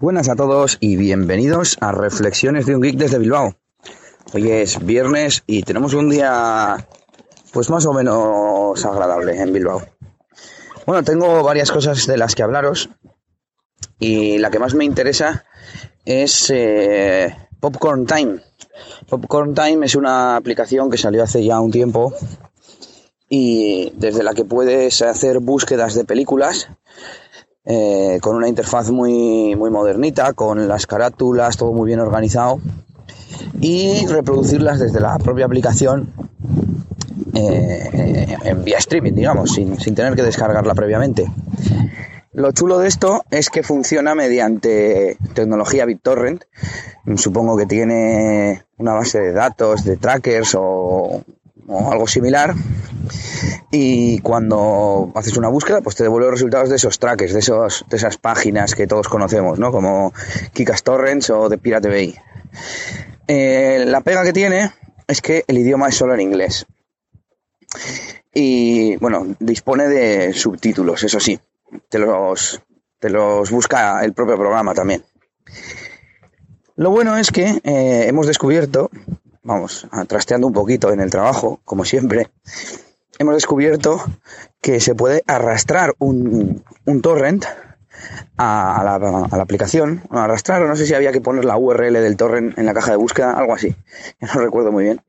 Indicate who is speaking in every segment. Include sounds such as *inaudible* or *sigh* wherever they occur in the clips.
Speaker 1: Buenas a todos y bienvenidos a Reflexiones de un Geek desde Bilbao. Hoy es viernes y tenemos un día pues más o menos agradable en Bilbao. Bueno, tengo varias cosas de las que hablaros y la que más me interesa es eh, Popcorn Time. Popcorn Time es una aplicación que salió hace ya un tiempo y desde la que puedes hacer búsquedas de películas eh, con una interfaz muy, muy modernita, con las carátulas, todo muy bien organizado y reproducirlas desde la propia aplicación eh, en vía streaming, digamos, sin, sin tener que descargarla previamente. Lo chulo de esto es que funciona mediante tecnología BitTorrent. Supongo que tiene una base de datos, de trackers o, o algo similar. Y cuando haces una búsqueda, pues te devuelve los resultados de esos trackers, de, esos, de esas páginas que todos conocemos, ¿no? Como Kikas Torrents o de Pirate Bay. Eh, la pega que tiene es que el idioma es solo en inglés. Y bueno, dispone de subtítulos, eso sí. Te los, te los busca el propio programa también. Lo bueno es que eh, hemos descubierto, vamos, trasteando un poquito en el trabajo, como siempre, hemos descubierto que se puede arrastrar un, torrent a, la, aplicación, arrastrar, o no sé si había que poner la URL del torrent en la caja de búsqueda, algo así, *laughs* no recuerdo muy bien.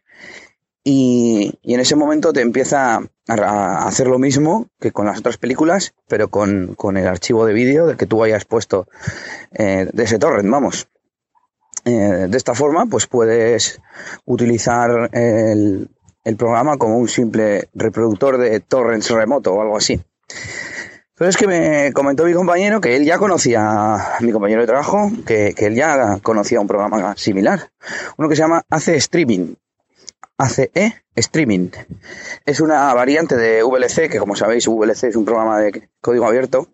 Speaker 1: Y, en ese momento te empieza a, hacer lo mismo que con las otras películas, pero con, con el archivo de vídeo que tú hayas puesto eh, de ese torrent, vamos. Eh, de esta forma, pues puedes utilizar el, programa como un simple reproductor de torrents remoto o algo así. Pero es que me comentó mi compañero que él ya conocía, mi compañero de trabajo, que, que él ya conocía un programa similar. Uno que se llama AC Streaming. ACE Streaming. Es una variante de VLC, que como sabéis, VLC es un programa de código abierto.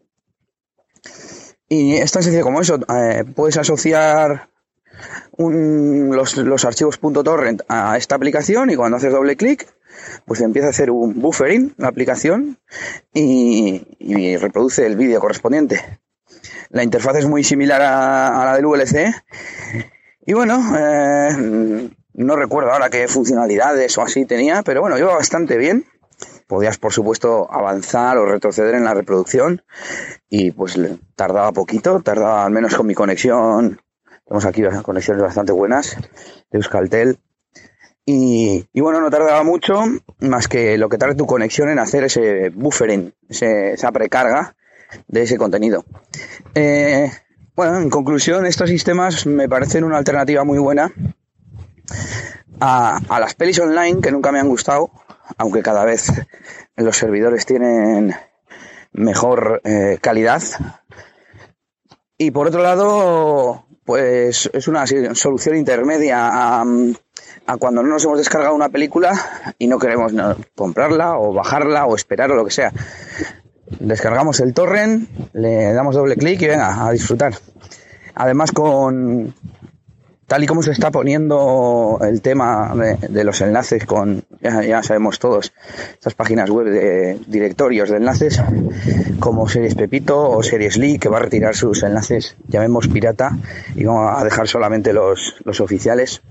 Speaker 1: Y es tan sencillo como eso. Eh, puedes asociar los, los archivos .torrent a esta aplicación y cuando haces doble clic pues empieza a hacer un buffering la aplicación y, reproduce el vídeo correspondiente. La interfaz es muy similar a, a la del VLC y bueno, eh, no recuerdo ahora qué funcionalidades o así tenía, pero bueno, iba bastante bien. Podías, por supuesto, avanzar o retroceder en la reproducción y pues tardaba poquito, tardaba al menos con mi conexión tenemos aquí conexiones bastante buenas de Euskaltel. Y, y, bueno, no tardaba mucho, más que lo que tarda tu conexión en hacer ese buffering, esa precarga de ese contenido. Eh, bueno, en conclusión, estos sistemas me parecen una alternativa muy buena a, a, las pelis online que nunca me han gustado, aunque cada vez los servidores tienen mejor eh, calidad. Y por otro lado, pues es una solución intermedia a, cuando no nos hemos descargado una película y no queremos comprarla o bajarla o esperar o lo que sea. Descargamos el torrent, le damos doble clic y venga, a disfrutar. Además con, tal y como se está poniendo el tema de los enlaces con, ya, ya, sabemos todos, estas páginas web de directorios de enlaces, como Series Pepito o Series Lee, que va a retirar sus enlaces, llamemos pirata, y vamos a dejar solamente los, los oficiales.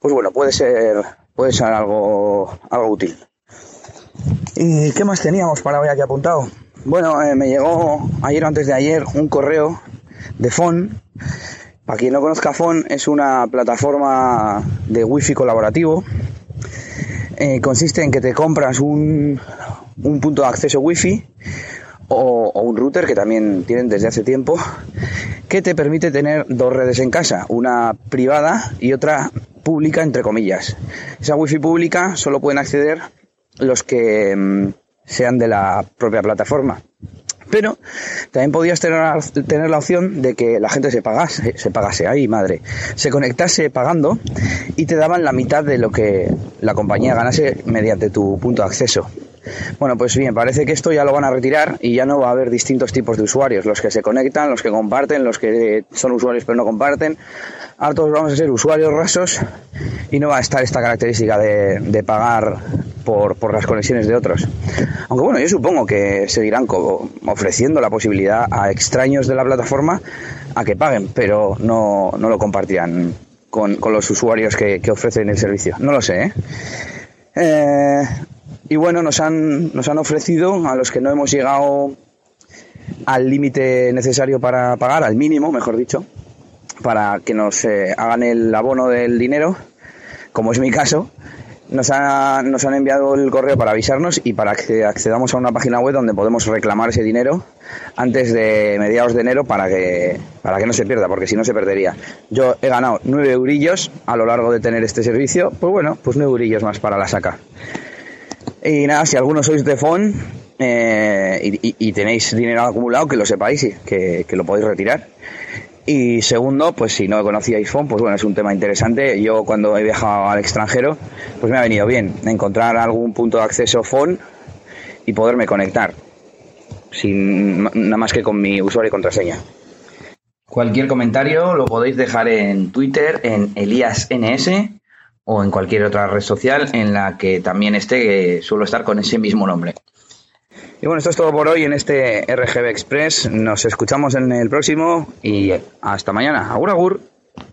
Speaker 1: Pues bueno, puede ser, puede ser algo, algo útil. ¿Y qué más teníamos para hoy aquí apuntado? Bueno, eh, me llegó ayer o antes de ayer un correo de FON para quien no conozca Fon, es una plataforma de wifi colaborativo. Eh, consiste en que te compras un, un punto de acceso wifi o, o, un router que también tienen desde hace tiempo que te permite tener dos redes en casa, una privada y otra pública entre comillas. Esa wifi pública solo pueden acceder los que mmm, sean de la propia plataforma. Pero también podías tener, tener, la opción de que la gente se pagase, se pagase, ahí madre, se conectase pagando y te daban la mitad de lo que la compañía ganase mediante tu punto de acceso. Bueno, pues bien, parece que esto ya lo van a retirar y ya no va a haber distintos tipos de usuarios, los que se conectan, los que comparten, los que son usuarios pero no comparten. Ahora todos vamos a ser usuarios rasos y no va a estar esta característica de, pagar por, por, las conexiones de otros. Aunque bueno, yo supongo que seguirán ofreciendo la posibilidad a extraños de la plataforma a que paguen, pero no, no lo compartirán con, con, los usuarios que, que, ofrecen el servicio. No lo sé, ¿eh? eh y bueno, nos han, nos han ofrecido a los que no hemos llegado al límite necesario para pagar, al mínimo, mejor dicho, para que nos eh, hagan el abono del dinero, como es mi caso, nos, nos han enviado el correo para avisarnos y para que accedamos a una página web donde podemos reclamar ese dinero antes de mediados de enero para que, para que no se pierda, porque si no se perdería. Yo he ganado nueve eurillos a lo largo de tener este servicio, pues bueno, pues nueve eurillos más para la saca. Y nada, si alguno sois de FON eh, y, tenéis dinero acumulado, que lo sepáis y que, lo podéis retirar. Y segundo, pues si no conocíais FON, pues bueno, es un tema interesante. Yo cuando he viajado al extranjero, pues me ha venido bien encontrar algún punto de acceso FON y poderme conectar. Sin nada más que con mi usuario y contraseña. Cualquier comentario lo podéis dejar en Twitter en ElíasNS o en cualquier otra red social en la que también esté, suelo estar con ese mismo nombre. Y bueno, esto es todo por hoy en este RGB Express. Nos escuchamos en el próximo y hasta mañana. Agur, agur.